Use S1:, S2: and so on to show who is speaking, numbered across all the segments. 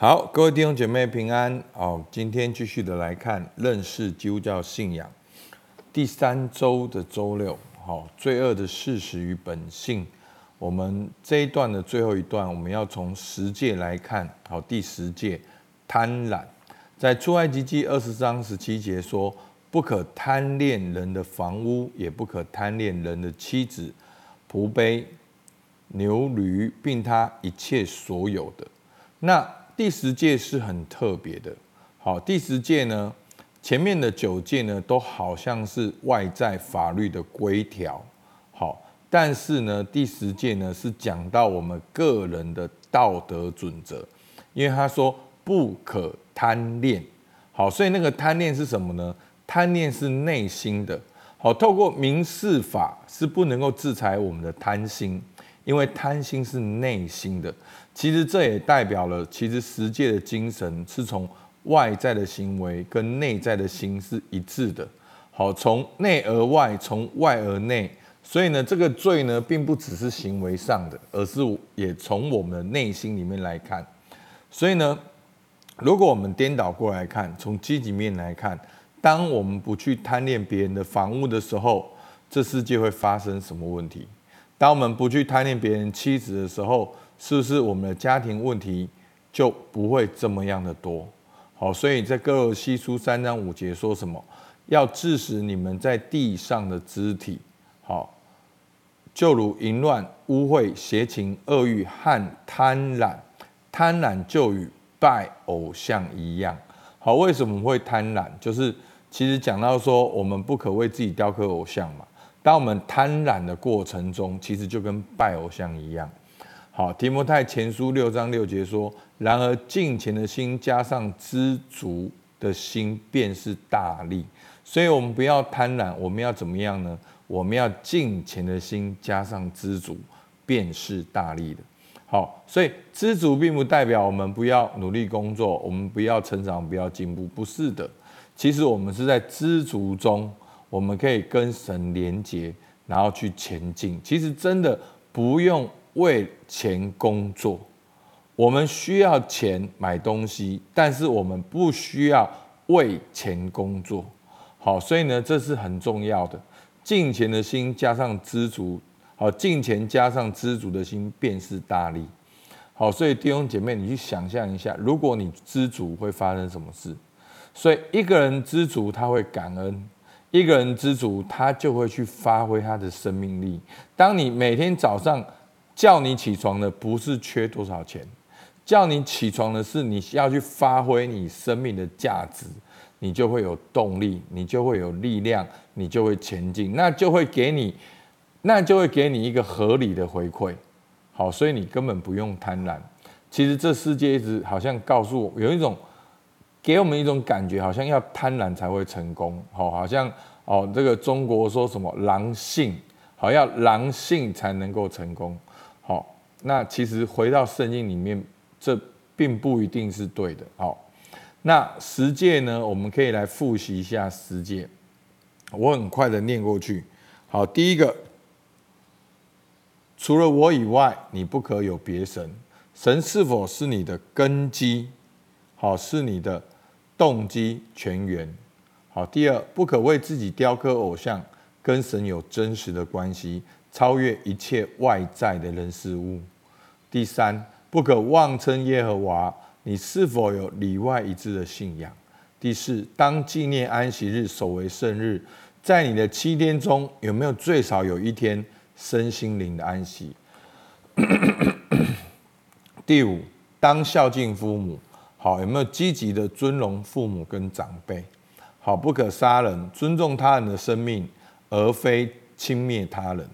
S1: 好，各位弟兄姐妹平安。好，今天继续的来看认识基督教信仰第三周的周六。好，罪恶的事实与本性。我们这一段的最后一段，我们要从十诫来看。好，第十诫贪婪，在出埃及记二十章十七节说：不可贪恋人的房屋，也不可贪恋人的妻子、仆婢、牛驴，并他一切所有的。那第十诫是很特别的，好，第十诫呢，前面的九诫呢，都好像是外在法律的规条，好，但是呢，第十诫呢是讲到我们个人的道德准则，因为他说不可贪恋，好，所以那个贪恋是什么呢？贪恋是内心的，好，透过民事法是不能够制裁我们的贪心，因为贪心是内心的。其实这也代表了，其实十诫的精神是从外在的行为跟内在的心是一致的。好，从内而外，从外而内。所以呢，这个罪呢，并不只是行为上的，而是也从我们的内心里面来看。所以呢，如果我们颠倒过来看，从积极面来看，当我们不去贪恋别人的房屋的时候，这世界会发生什么问题？当我们不去贪恋别人妻子的时候，是不是我们的家庭问题就不会这么样的多？好，所以在哥罗西书三章五节说什么？要致使你们在地上的肢体，好，就如淫乱、污秽、邪情、恶欲和贪婪。贪婪就与拜偶像一样。好，为什么会贪婪？就是其实讲到说，我们不可为自己雕刻偶像嘛。当我们贪婪的过程中，其实就跟拜偶像一样。好，提摩太前书六章六节说：“然而敬虔的心加上知足的心，便是大利。”所以，我们不要贪婪，我们要怎么样呢？我们要敬虔的心加上知足，便是大利的。好，所以知足并不代表我们不要努力工作，我们不要成长，不要进步，不是的。其实我们是在知足中，我们可以跟神连结，然后去前进。其实真的不用。为钱工作，我们需要钱买东西，但是我们不需要为钱工作。好，所以呢，这是很重要的。敬钱的心加上知足，好，敬钱加上知足的心便是大利。好，所以弟兄姐妹，你去想象一下，如果你知足，会发生什么事？所以一个人知足，他会感恩；一个人知足，他就会去发挥他的生命力。当你每天早上，叫你起床的不是缺多少钱，叫你起床的是你要去发挥你生命的价值，你就会有动力，你就会有力量，你就会前进，那就会给你，那就会给你一个合理的回馈。好，所以你根本不用贪婪。其实这世界一直好像告诉我，有一种给我们一种感觉，好像要贪婪才会成功。好，好像哦，这个中国说什么狼性，好，要狼性才能够成功。好，那其实回到圣经里面，这并不一定是对的。好，那十诫呢？我们可以来复习一下十诫。我很快的念过去。好，第一个，除了我以外，你不可有别神。神是否是你的根基？好，是你的动机泉源。好，第二，不可为自己雕刻偶像，跟神有真实的关系。超越一切外在的人事物。第三，不可妄称耶和华。你是否有里外一致的信仰？第四，当纪念安息日，守为圣日。在你的七天中，有没有最少有一天身心灵的安息？第五，当孝敬父母。好，有没有积极的尊荣父母跟长辈？好，不可杀人，尊重他人的生命，而非轻蔑他人。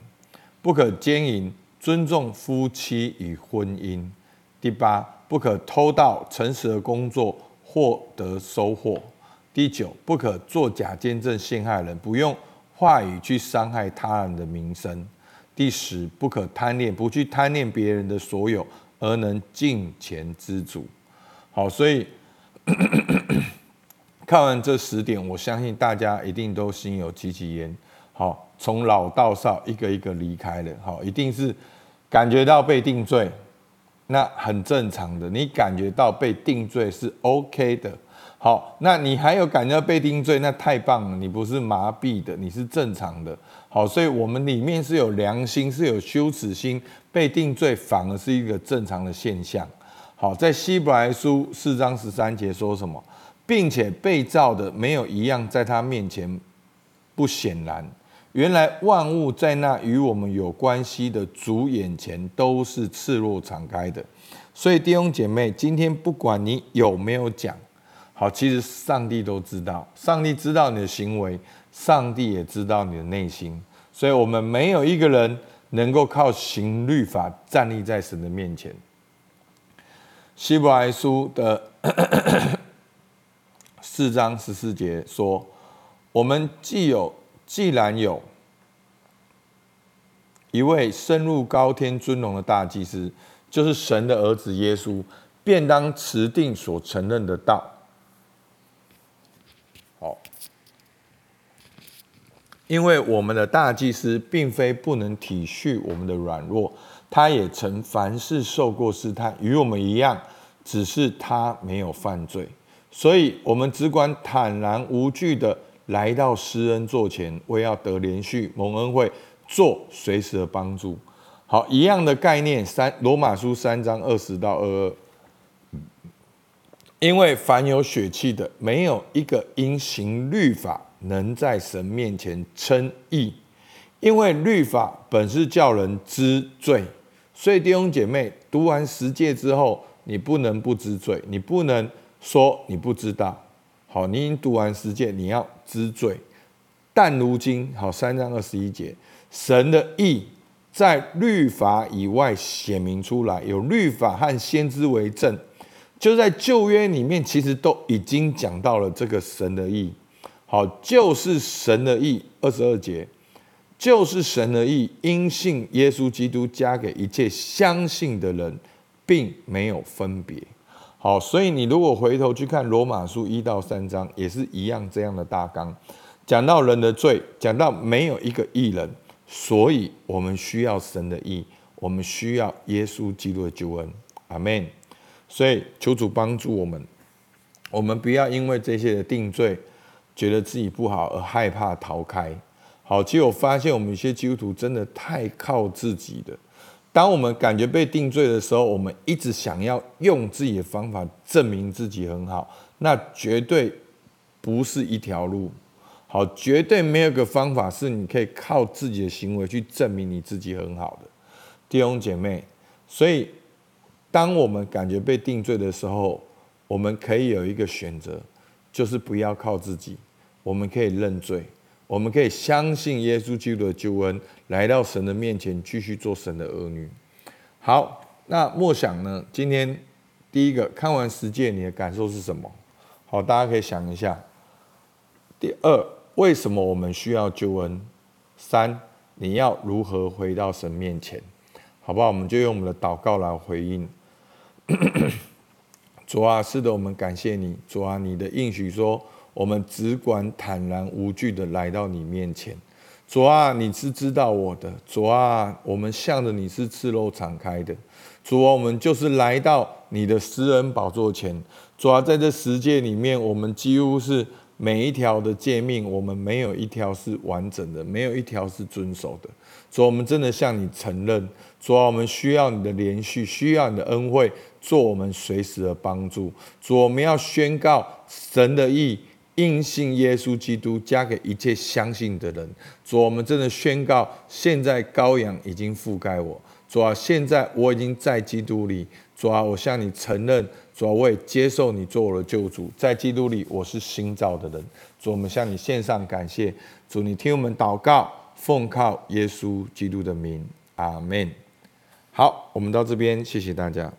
S1: 不可奸淫，尊重夫妻与婚姻。第八，不可偷盗，诚实的工作获得收获。第九，不可作假见证陷害人，不用话语去伤害他人的名声。第十，不可贪恋，不去贪恋别人的所有，而能尽钱知足。好，所以 看完这十点，我相信大家一定都心有戚戚焉。好。从老到少，一个一个离开了，好，一定是感觉到被定罪，那很正常的。你感觉到被定罪是 OK 的。好，那你还有感觉到被定罪，那太棒了。你不是麻痹的，你是正常的。好，所以我们里面是有良心，是有羞耻心。被定罪反而是一个正常的现象。好，在希伯来书四章十三节说什么？并且被造的没有一样在他面前不显然。原来万物在那与我们有关系的主眼前都是赤裸敞开的。所以弟兄姐妹，今天不管你有没有讲，好，其实上帝都知道，上帝知道你的行为，上帝也知道你的内心。所以我们没有一个人能够靠行律法站立在神的面前。希伯来书的四章十四节说：“我们既有。”既然有一位深入高天尊荣的大祭司，就是神的儿子耶稣，便当持定所承认的道。好，因为我们的大祭司并非不能体恤我们的软弱，他也曾凡事受过试探，与我们一样，只是他没有犯罪，所以我们只管坦然无惧的。来到施恩座前，为要得连续蒙恩惠，做随时的帮助。好，一样的概念，三罗马书三章二十到二二。因为凡有血气的，没有一个因行律法能在神面前称义，因为律法本是叫人知罪。所以弟兄姐妹，读完十诫之后，你不能不知罪，你不能说你不知道。好，你已经读完十诫，你要知罪。但如今，好，三章二十一节，神的义在律法以外显明出来，有律法和先知为证。就在旧约里面，其实都已经讲到了这个神的义。好，就是神的义，二十二节，就是神的意，因信耶稣基督加给一切相信的人，并没有分别。好，所以你如果回头去看罗马书一到三章，也是一样这样的大纲，讲到人的罪，讲到没有一个义人，所以我们需要神的义，我们需要耶稣基督的救恩，阿门。所以求主帮助我们，我们不要因为这些的定罪，觉得自己不好而害怕逃开。好，其实我发现我们一些基督徒真的太靠自己的。当我们感觉被定罪的时候，我们一直想要用自己的方法证明自己很好，那绝对不是一条路。好，绝对没有个方法是你可以靠自己的行为去证明你自己很好的，弟兄姐妹。所以，当我们感觉被定罪的时候，我们可以有一个选择，就是不要靠自己，我们可以认罪。我们可以相信耶稣基督的救恩，来到神的面前，继续做神的儿女。好，那默想呢？今天第一个看完十诫，你的感受是什么？好，大家可以想一下。第二，为什么我们需要救恩？三，你要如何回到神面前？好不好？我们就用我们的祷告来回应。主啊，是的，我们感谢你。主啊，你的应许说。我们只管坦然无惧的来到你面前，主啊，你是知道我的，主啊，我们向着你是赤露敞开的，主啊，我们就是来到你的施恩宝座前，主啊，在这十诫里面，我们几乎是每一条的诫命，我们没有一条是完整的，没有一条是遵守的，主啊，我们真的向你承认，主啊，我们需要你的连续，需要你的恩惠，做我们随时的帮助，主啊，我们要宣告神的意。因信耶稣基督，加给一切相信的人。主，我们真的宣告，现在羔羊已经覆盖我。主啊，现在我已经在基督里。主啊，我向你承认，主啊，我也接受你做我的救主，在基督里我是新造的人。主，我们向你献上感谢。主，你听我们祷告，奉靠耶稣基督的名，阿门。好，我们到这边，谢谢大家。